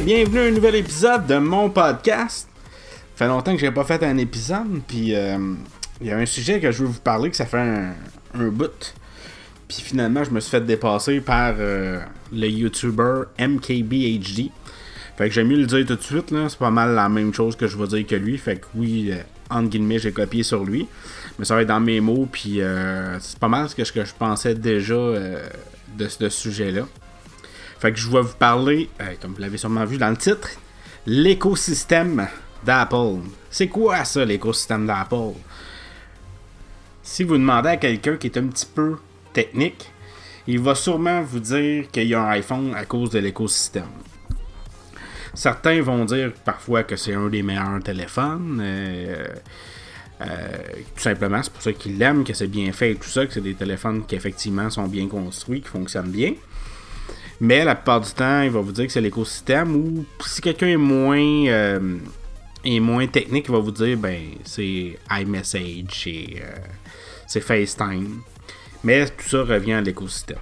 bienvenue à un nouvel épisode de mon podcast. Ça fait longtemps que j'ai pas fait un épisode, puis euh, il y a un sujet que je veux vous parler que ça fait un, un bout. Puis finalement, je me suis fait dépasser par euh, le YouTuber MKBHD. Fait que j'aime mieux le dire tout de suite. C'est pas mal la même chose que je vais dire que lui. Fait que oui, euh, entre guillemets, j'ai copié sur lui. Mais ça va être dans mes mots, puis euh, c'est pas mal ce que, je pensais déjà de ce sujet-là. Fait que je vais vous parler, euh, comme vous l'avez sûrement vu dans le titre, l'écosystème d'Apple. C'est quoi ça, l'écosystème d'Apple? Si vous demandez à quelqu'un qui est un petit peu technique, il va sûrement vous dire qu'il y a un iPhone à cause de l'écosystème. Certains vont dire parfois que c'est un des meilleurs téléphones. euh, euh, tout simplement, c'est pour ça qu'ils l'aiment, que c'est bien fait et tout ça, que c'est des téléphones qui effectivement sont bien construits, qui fonctionnent bien. Mais la plupart du temps, il va vous dire que c'est l'écosystème ou si quelqu'un est moins euh, est moins technique, il va vous dire ben c'est iMessage, c'est euh, c'est FaceTime. Mais tout ça revient à l'écosystème.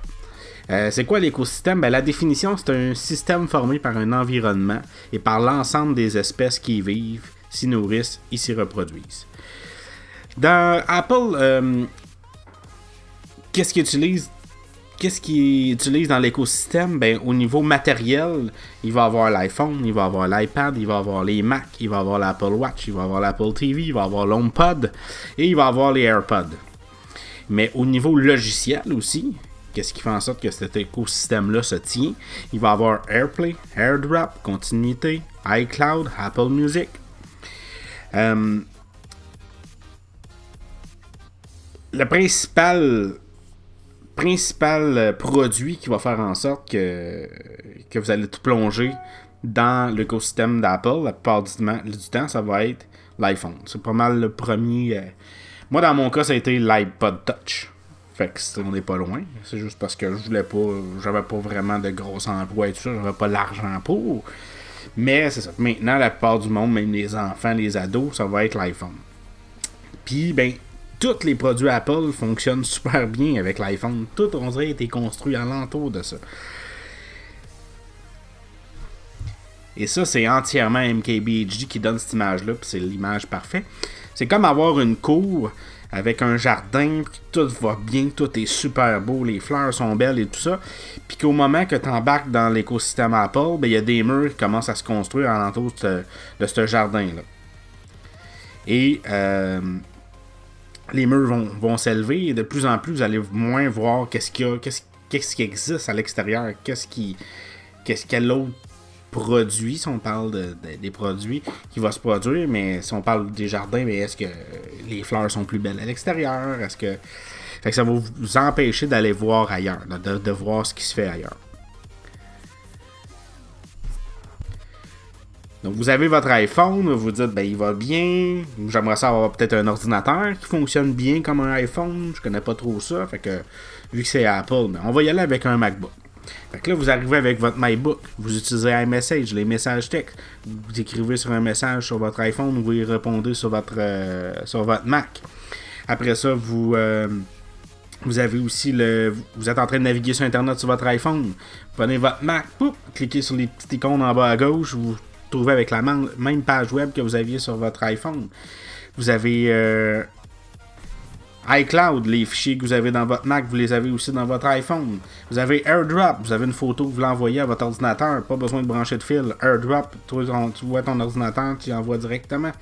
Euh, c'est quoi l'écosystème? Ben, la définition, c'est un système formé par un environnement et par l'ensemble des espèces qui y vivent, s'y nourrissent et s'y reproduisent. Dans Apple, qu'est-ce qu'ils utilisent? Qu'est-ce qu'ils utilisent dans l'écosystème? Ben, Au niveau matériel, il va avoir l'iPhone, il va avoir l'iPad, il va avoir les Mac, il va avoir l'Apple Watch, il va avoir l'Apple TV, il va avoir l'HomePod et il va avoir les AirPods. Mais au niveau logiciel aussi, qu'est-ce qui fait en sorte que cet écosystème-là se tient? Il va avoir AirPlay, AirDrop, Continuité, iCloud, Apple Music. Euh, le principal principal euh, produit qui va faire en sorte que, que vous allez tout plonger dans l'écosystème d'Apple, la plupart du, temps- ça va être l'iPhone. C'est pas mal le premier. euh, Moi, dans mon cas, ça a été l'iPod Touch. Fait que on n'est pas loin. C'est juste parce que je voulais pas. J'avais pas vraiment de gros emplois et tout ça. J'avais pas l'argent pour. Mais c'est ça. Maintenant, la plupart du monde, même les enfants, les ados, ça va être l'iPhone. Puis, ben, tous les produits Apple fonctionnent super bien avec l'iPhone. Tout, on dirait, été construit alentour de ça. Et ça, c'est entièrement MKBHD qui donne cette image-là, puis c'est l'image parfaite. C'est comme avoir une cour avec un jardin, tout va bien, tout est super beau, les fleurs sont belles et tout ça. Puis qu'au moment que tu embarques dans l'écosystème Apple, ben, il y a des murs qui commencent à se construire alentour de ce, de ce jardin-là. Et euh, les murs vont, s'élever et de plus en plus, vous allez moins voir qu'est-ce qui existe à l'extérieur, qu'est-ce qui, qu'est-ce quel autre produit, si on parle de- de- des produits qui va se produire, mais si on parle des jardins, mais est-ce que les fleurs sont plus belles à l'extérieur, est-ce que ça va vous empêcher d'aller voir ailleurs, de, de voir ce qui se fait ailleurs. Donc vous avez votre iPhone, vous dites ben il va bien, j'aimerais ça avoir peut-être un ordinateur qui fonctionne bien comme un iPhone, je connais pas trop ça, fait que vu que c'est Apple, ben, on va y aller avec un MacBook. Fait que là vous arrivez avec votre MacBook, vous utilisez iMessage, les messages textes, vous écrivez sur un message sur votre iPhone, vous y répondez sur votre euh, sur votre Mac. Après ça vous euh, vous avez aussi le. Vous êtes en train de naviguer sur Internet sur votre iPhone. Prenez votre Mac, poup, cliquez sur les petites icônes en bas à gauche. Vous avec la même page web que vous aviez sur votre iPhone. Vous avez euh, iCloud, les fichiers que vous avez dans votre Mac, vous les avez aussi dans votre iPhone. Vous avez AirDrop, vous avez une photo vous l'envoyez à votre ordinateur, pas besoin de brancher de fil. AirDrop, tu vois- ton ordinateur, tu l'envoies directement.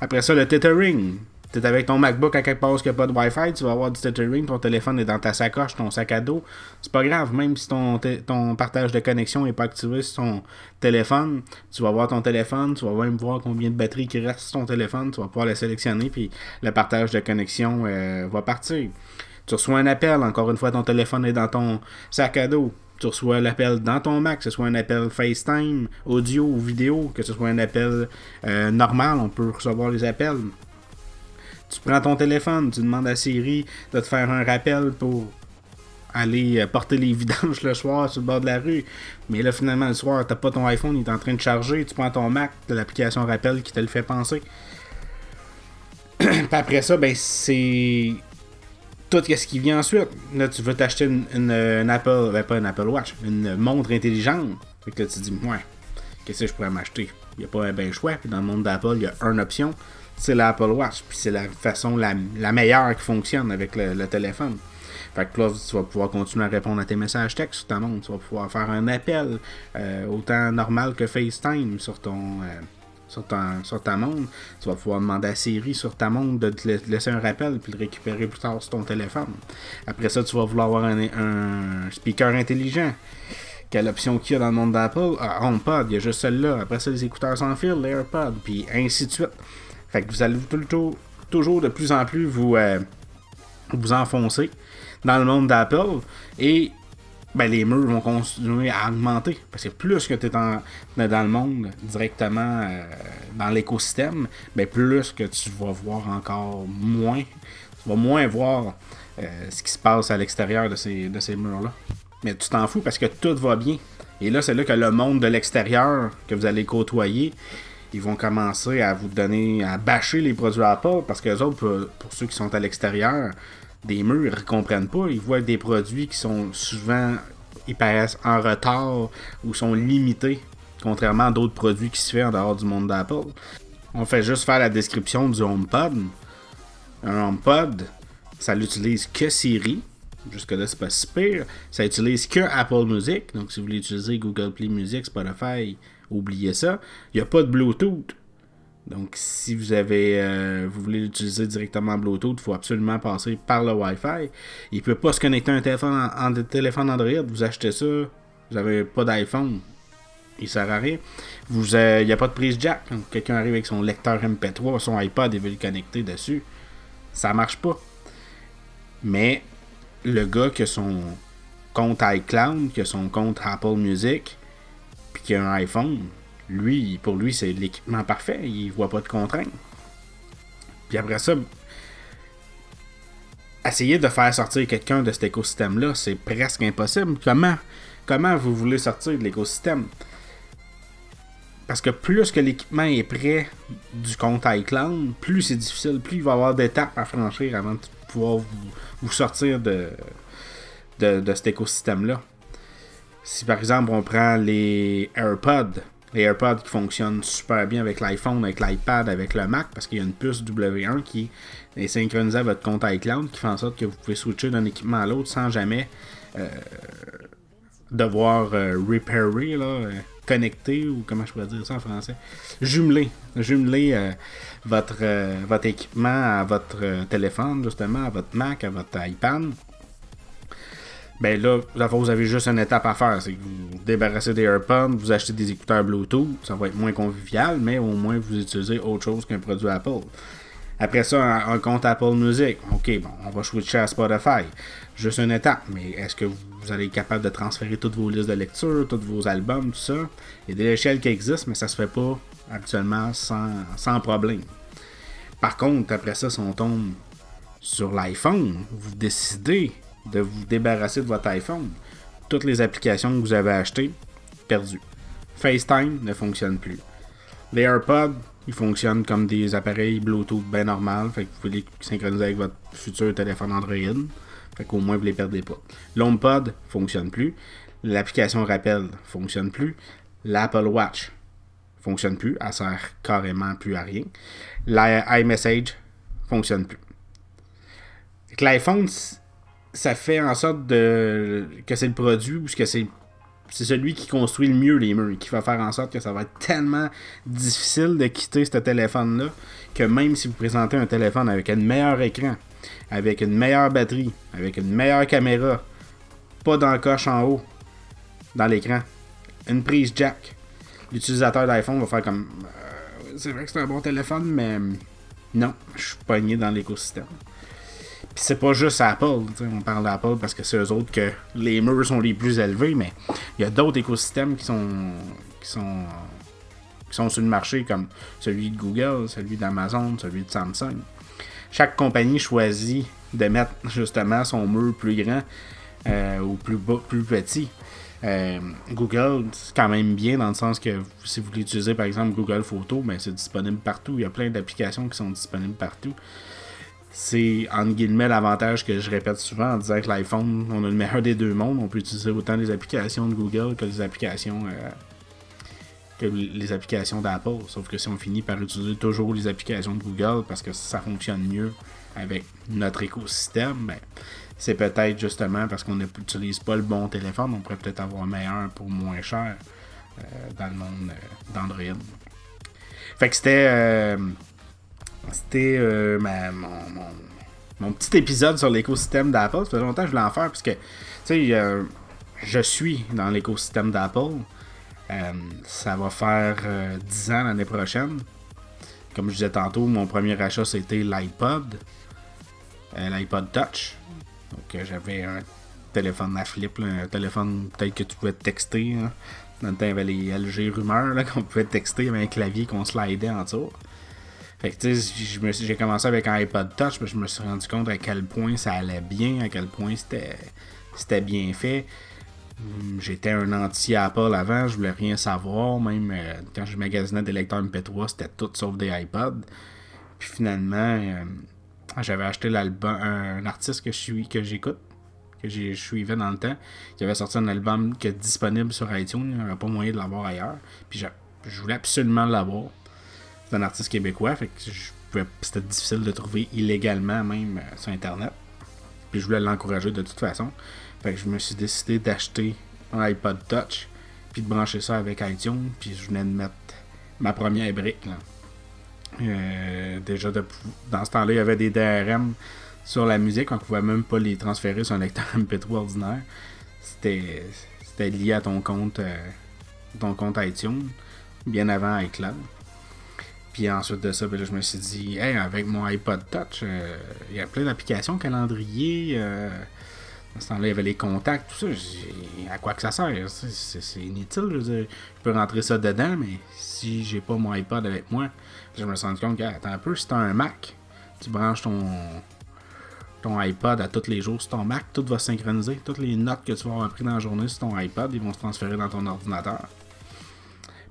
Après ça, le tethering. Tu es avec ton MacBook à quelque part où il n'y a pas de Wi-Fi, tu vas avoir du tethering, ton téléphone est dans ta sacoche, ton sac à dos. C'est pas grave, même si ton, ton partage de connexion n'est pas activé sur ton téléphone, tu vas voir ton téléphone, tu vas même voir combien de batterie qui reste sur ton téléphone, tu vas pouvoir le sélectionner, puis le partage de connexion euh, va partir. Tu reçois un appel, encore une fois, ton téléphone est dans ton sac à dos. Tu reçois l'appel dans ton Mac, que ce soit un appel FaceTime, audio ou vidéo, que ce soit un appel euh, normal, on peut recevoir les appels. Tu prends ton téléphone, tu demandes à Siri de te faire un rappel pour aller euh, porter les vidanges le soir sur le bord de la rue. Mais là, finalement, le soir, t'as pas ton iPhone, il est en train de charger. Tu prends ton Mac, t'as l'application rappel qui te le fait penser. Puis après ça, ben, c'est tout ce qui vient ensuite. Là, tu veux t'acheter une, Apple, ben pas une Apple Watch, une montre intelligente. Fait que là, tu dis, ouais, qu'est-ce que je pourrais m'acheter? Il n'y a pas un ben choix. Puis dans le monde d'Apple, il y a une option c'est l'Apple Watch. Puis c'est la façon la, meilleure qui fonctionne avec le, téléphone. Fait que là, tu vas pouvoir continuer à répondre à tes messages textes sur ta montre. Tu vas pouvoir faire un appel euh, autant normal que FaceTime sur ton. Euh, sur ta, sur ta montre, tu vas pouvoir demander à Siri sur ta montre de te laisser un rappel puis le récupérer plus tard sur ton téléphone. Après ça, tu vas vouloir avoir un, un speaker intelligent. Quelle option qu'il y a dans le monde d'Apple? Ah, HomePod, il y a juste celle-là. Après ça, les écouteurs sans fil, l'AirPod, puis ainsi de suite. Fait que vous allez toujours de plus en plus vous, euh, vous enfoncer dans le monde d'Apple et ben, les murs vont continuer à augmenter. Parce que plus que tu es dans, dans, le monde directement euh, dans l'écosystème, ben, plus que tu vas voir encore moins. Tu vas moins voir euh, ce qui se passe à l'extérieur de ces, de ces murs-là. Mais tu t'en fous parce que tout va bien. Et là, c'est là que le monde de l'extérieur que vous allez côtoyer ils vont commencer à vous donner, à bâcher les produits Apple parce que les autres, pour, ceux qui sont à l'extérieur des murs, ils ne comprennent pas. Ils voient des produits qui sont souvent, ils paraissent en retard ou sont limités, contrairement à d'autres produits qui se font en dehors du monde d'Apple. On fait juste faire la description du HomePod. Un HomePod, ça n'utilise que Siri. Jusque-là, c'est pas super. Ça utilise que Apple Music. Donc, si vous voulez utiliser Google Play Music, Spotify, oubliez ça. Il n'y a pas de Bluetooth. Donc, si vous avez, euh, vous voulez l'utiliser directement Bluetooth, il faut absolument passer par le Wi-Fi. Il ne peut pas se connecter à un téléphone, en, téléphone Android. Vous achetez ça, vous n'avez pas d'iPhone. Il sert à rien. Euh, il n'y a pas de prise jack. Quelqu'un arrive avec son lecteur MP3, son iPad et veut le connecter dessus, ça marche pas. Mais le gars qui a son compte iCloud, qui a son compte Apple Music, puis qui a un iPhone, lui, pour lui, c'est l'équipement parfait. Il voit pas de contraintes. Puis après ça, essayer de faire sortir quelqu'un de cet écosystème-là, c'est presque impossible. Comment, comment vous voulez sortir de l'écosystème? Parce que plus que l'équipement est près du compte iCloud, plus c'est difficile, plus il va y avoir d'étapes à franchir avant de pouvoir vous, sortir de, de cet écosystème-là. Si par exemple on prend les AirPods, les AirPods qui fonctionnent super bien avec l'iPhone, avec l'iPad, avec le Mac, parce qu'il y a une puce W1 qui est synchronisée à votre compte iCloud, qui fait en sorte que vous pouvez switcher d'un équipement à l'autre sans jamais euh, devoir euh, repairer, là, euh, connecter, ou comment je pourrais dire ça en français, jumeler, jumeler votre, votre équipement à votre téléphone, justement, à votre Mac, à votre iPad ben là, vous avez juste une étape à faire. C'est que vous débarrassez des AirPods, vous achetez des écouteurs Bluetooth, ça va être moins convivial, mais au moins vous utilisez autre chose qu'un produit Apple. Après ça, un, compte Apple Music. Ok, bon, on va switcher à Spotify. Juste une étape, mais est-ce que vous allez être capable de transférer toutes vos listes de lecture, tous vos albums, tout ça? Il y a des échelles qui existent, mais ça se fait pas habituellement sans, sans problème. Par contre, après ça, si on tombe sur l'iPhone, vous décidez de vous débarrasser de votre iPhone. Toutes les applications que vous avez achetées, perdues. FaceTime ne fonctionne plus. Les AirPods, ils fonctionnent comme des appareils Bluetooth bien normal, fait que vous pouvez les synchroniser avec votre futur téléphone Android. Fait qu'au moins vous les perdez pas. L'HomePod fonctionne plus. L'application rappel fonctionne plus. L'Apple Watch fonctionne plus. Elle sert carrément plus à rien. L'iMessage fonctionne plus. L'iPhone, ça fait en sorte de, que c'est le produit ou que c'est celui qui construit le mieux les murs, qui va faire en sorte que ça va être tellement difficile de quitter ce téléphone-là que même si vous présentez un téléphone avec un meilleur écran, avec une meilleure batterie, avec une meilleure caméra, pas d'encoche en haut dans l'écran, une prise jack, l'utilisateur d'iPhone va faire comme euh, c'est vrai que c'est un bon téléphone, mais non, je suis pogné dans l'écosystème. Puis c'est pas juste Apple, on parle d'Apple parce que c'est eux autres que les murs sont les plus élevés, mais il y a d'autres écosystèmes qui sont, qui sont qui sont sur le marché comme celui de Google, celui d'Amazon, celui de Samsung. Chaque compagnie choisit de mettre justement son mur plus grand euh, ou plus bas, petit. Euh, Google, c'est quand même bien dans le sens que si vous voulez utiliser par exemple Google Photos, ben, c'est disponible partout. Il y a plein d'applications qui sont disponibles partout c'est entre guillemets l'avantage que je répète souvent en disant que l'iPhone, on a le meilleur des deux mondes. On peut utiliser autant les applications de Google que les applications euh, que les applications d'Apple. Sauf que si on finit par utiliser toujours les applications de Google parce que ça fonctionne mieux avec notre écosystème, ben, c'est peut-être justement parce qu'on n'utilise pas le bon téléphone, on pourrait peut-être avoir meilleur pour moins cher euh, dans le monde euh, d'Android. Fait que c'était. Euh, c'était mon, petit épisode sur l'écosystème d'Apple. Ça fait longtemps que je voulais en faire parce que, tu sais, je suis dans l'écosystème d'Apple. ça va faire 10 ans l'année prochaine. Comme je disais tantôt, mon premier achat c'était l'iPod. L'iPod Touch. Donc euh, j'avais un téléphone à flip, un téléphone peut-être que tu pouvais texter. Hein. Dans le temps, il y avait les LG rumeurs qu'on pouvait texter avec un clavier qu'on slidait en dessous. Fait que tu sais, j'ai commencé avec un iPod Touch, mais je me suis rendu compte à quel point ça allait bien, à quel point c'était bien fait. Hum, j'étais un anti-Apple avant, je voulais rien savoir. Même euh, quand je magasinais des lecteurs MP3, c'était tout sauf des iPods. Puis finalement, euh, j'avais acheté l'album, un artiste que je que j'écoute, que je suivais dans le temps, qui avait sorti un album qui est disponible sur iTunes, il n'y avait pas moyen de l'avoir ailleurs. Puis je, voulais absolument l'avoir. C'est un artiste québécois, fait que c'était difficile de trouver illégalement même euh, sur internet. Puis je voulais l'encourager de toute façon. Fait que je me suis décidé d'acheter un iPod Touch, puis de brancher ça avec iTunes, puis je venais de mettre ma première brique. Euh, déjà, dans ce temps-là, il y avait des DRM sur la musique. On ne pouvait même pas les transférer sur un lecteur MP3 ordinaire. C'était, lié à ton compte, euh, ton compte iTunes, bien avant iCloud. Puis ensuite de ça, ben je me suis dit, hey, avec mon iPod Touch, euh, il y a plein d'applications, calendrier. ce temps-là, il y avait les contacts, tout ça. À quoi que ça sert? C'est, inutile. Je, peux rentrer ça dedans, mais si j'ai pas mon iPod avec moi, je me suis rendu compte que, attends un peu, si t'as un Mac, tu branches ton, ton iPod à tous les jours sur ton Mac, tout va synchroniser. Toutes les notes que tu vas avoir prises dans la journée sur ton iPod, ils vont se transférer dans ton ordinateur.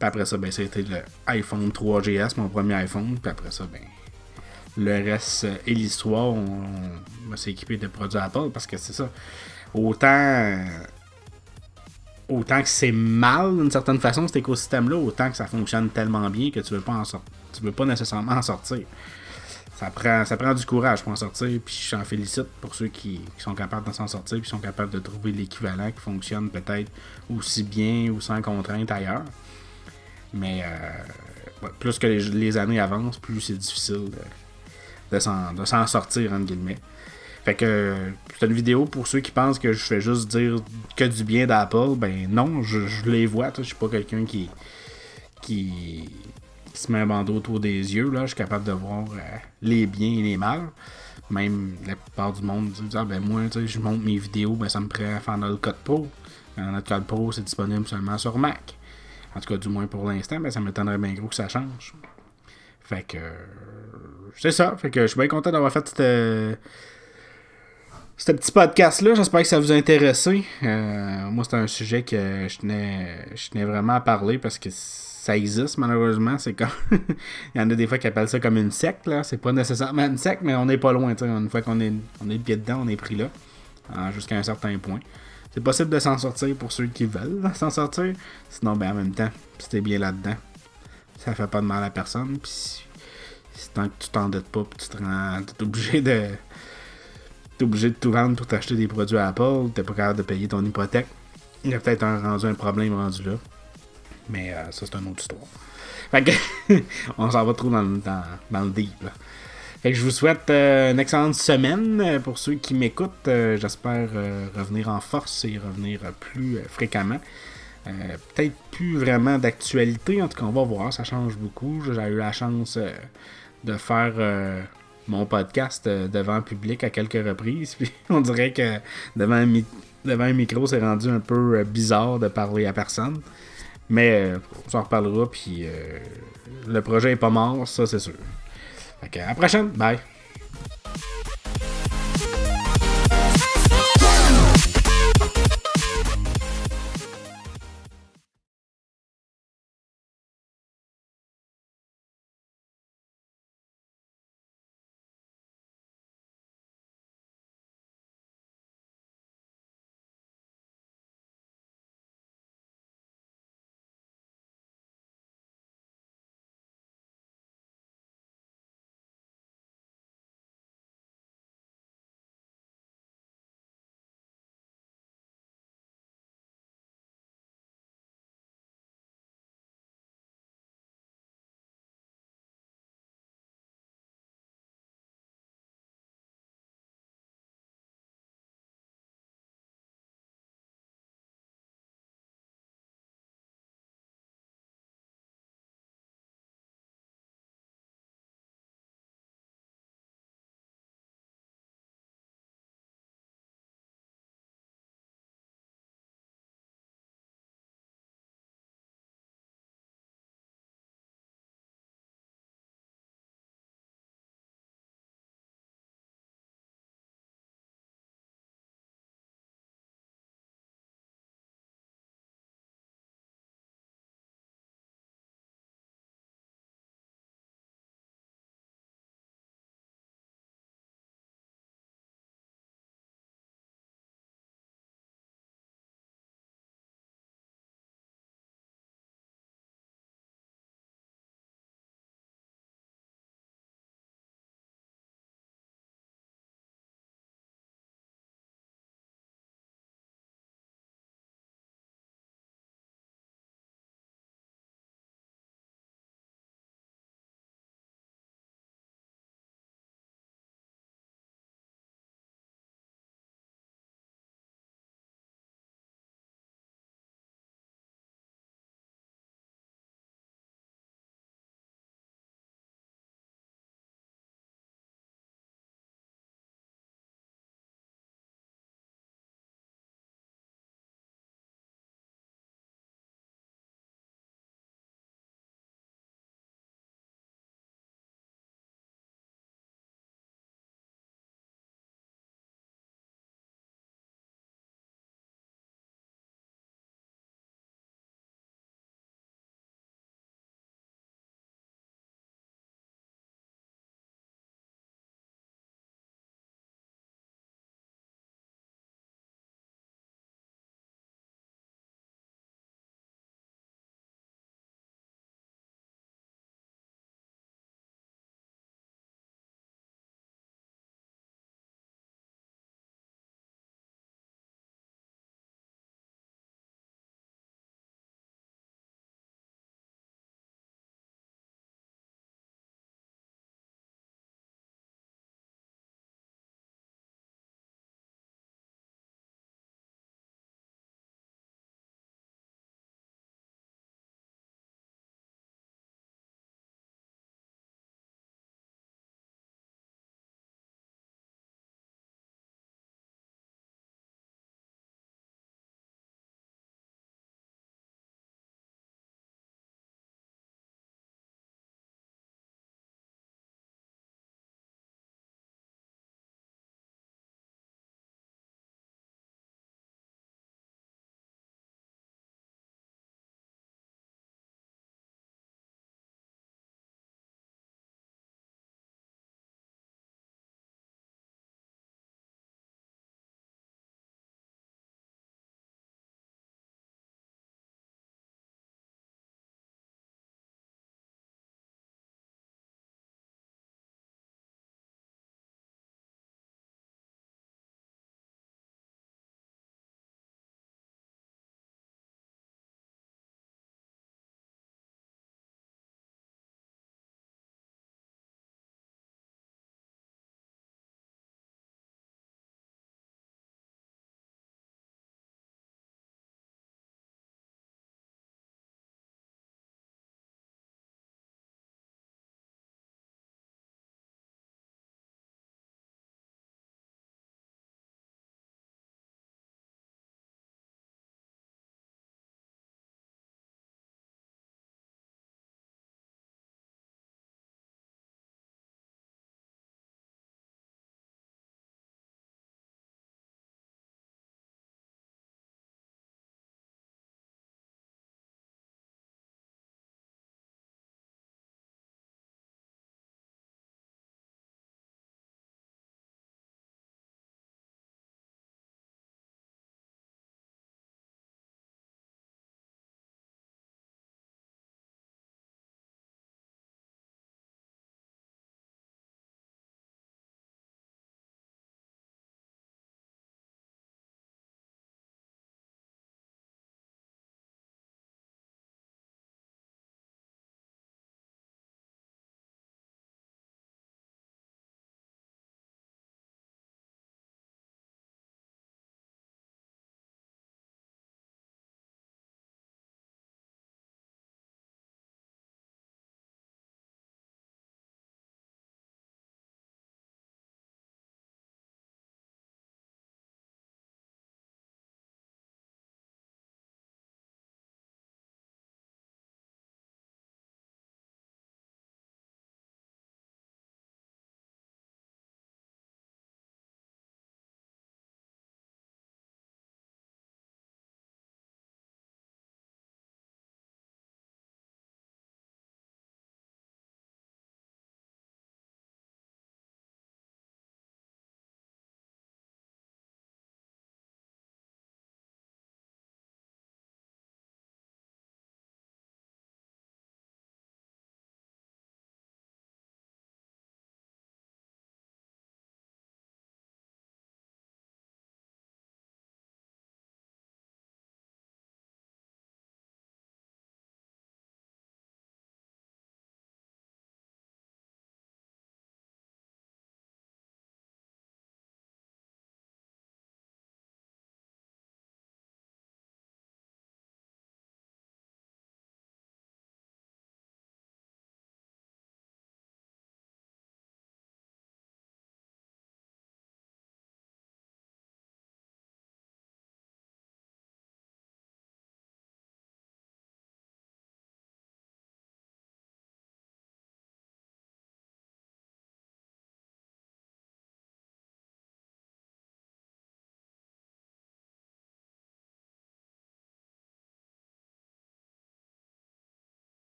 Puis après ça, ben, c'était le iPhone 3GS, mon premier iPhone. Puis après ça, ben, le reste et l'histoire, on, va s'équiper de produits Apple parce que c'est ça. Autant autant que c'est mal d'une certaine façon cet écosystème-là, autant que ça fonctionne tellement bien que tu veux pas. Tu veux pas nécessairement en sortir. Ça prend, ça prend du courage pour en sortir, puis j'en félicite pour ceux qui, sont capables de s'en sortir, puis sont capables de trouver l'équivalent qui fonctionne peut-être aussi bien ou sans contrainte ailleurs. Mais euh, plus que les, années avancent, plus c'est difficile de, s'en sortir, entre guillemets. Fait que c'est une vidéo pour ceux qui pensent que je fais juste dire que du bien d'Apple. Ben non, je, les vois. Je suis pas quelqu'un qui, qui, se met un bandeau autour des yeux. Je suis capable de voir euh, les biens et les mal. Même la plupart du monde dit ah, ben moi, je monte mes vidéos, ben ça me prend à faire le code pro. Notre code pro, c'est disponible seulement sur Mac. En tout cas, du moins pour l'instant, ben, ça m'étonnerait bien gros que ça change. Fait que. C'est ça. Fait que je suis bien content d'avoir fait cette ce petit podcast-là. J'espère que ça vous a intéressé. Euh, moi, c'est un sujet que je tenais, je tenais vraiment à parler parce que ça existe, malheureusement. C'est. Il y en a des fois qui appellent ça comme une secte, là. C'est pas nécessairement une secte, mais on n'est pas loin, Une fois qu'on est, on est dedans, on est pris là. Jusqu'à un certain point. C'est possible de s'en sortir pour ceux qui veulent s'en sortir. Sinon, ben en même temps, si t'es bien là-dedans, ça fait pas de mal à personne. Puis tant que tu t'endettes pas, tu te rends. T'es obligé de t'es obligé de tout vendre pour t'acheter des produits à Apple, t'es pas capable de payer ton hypothèque. Il y a peut-être un, rendu un problème rendu là. Mais euh, ça, c'est une autre histoire. Fait on s'en va trop dans, dans, le deep. Que je vous souhaite euh, une excellente semaine euh, pour ceux qui m'écoutent. J'espère revenir en force et revenir plus fréquemment. Peut-être plus vraiment d'actualité, en tout cas, on va voir, ça change beaucoup. J'ai eu la chance de faire mon podcast euh, devant le public à quelques reprises. Puis on dirait que devant un, devant un micro, c'est rendu un peu euh, bizarre de parler à personne. Mais euh, on s'en reparlera. Puis le projet est pas mort, ça c'est sûr. À la prochaine. Bye.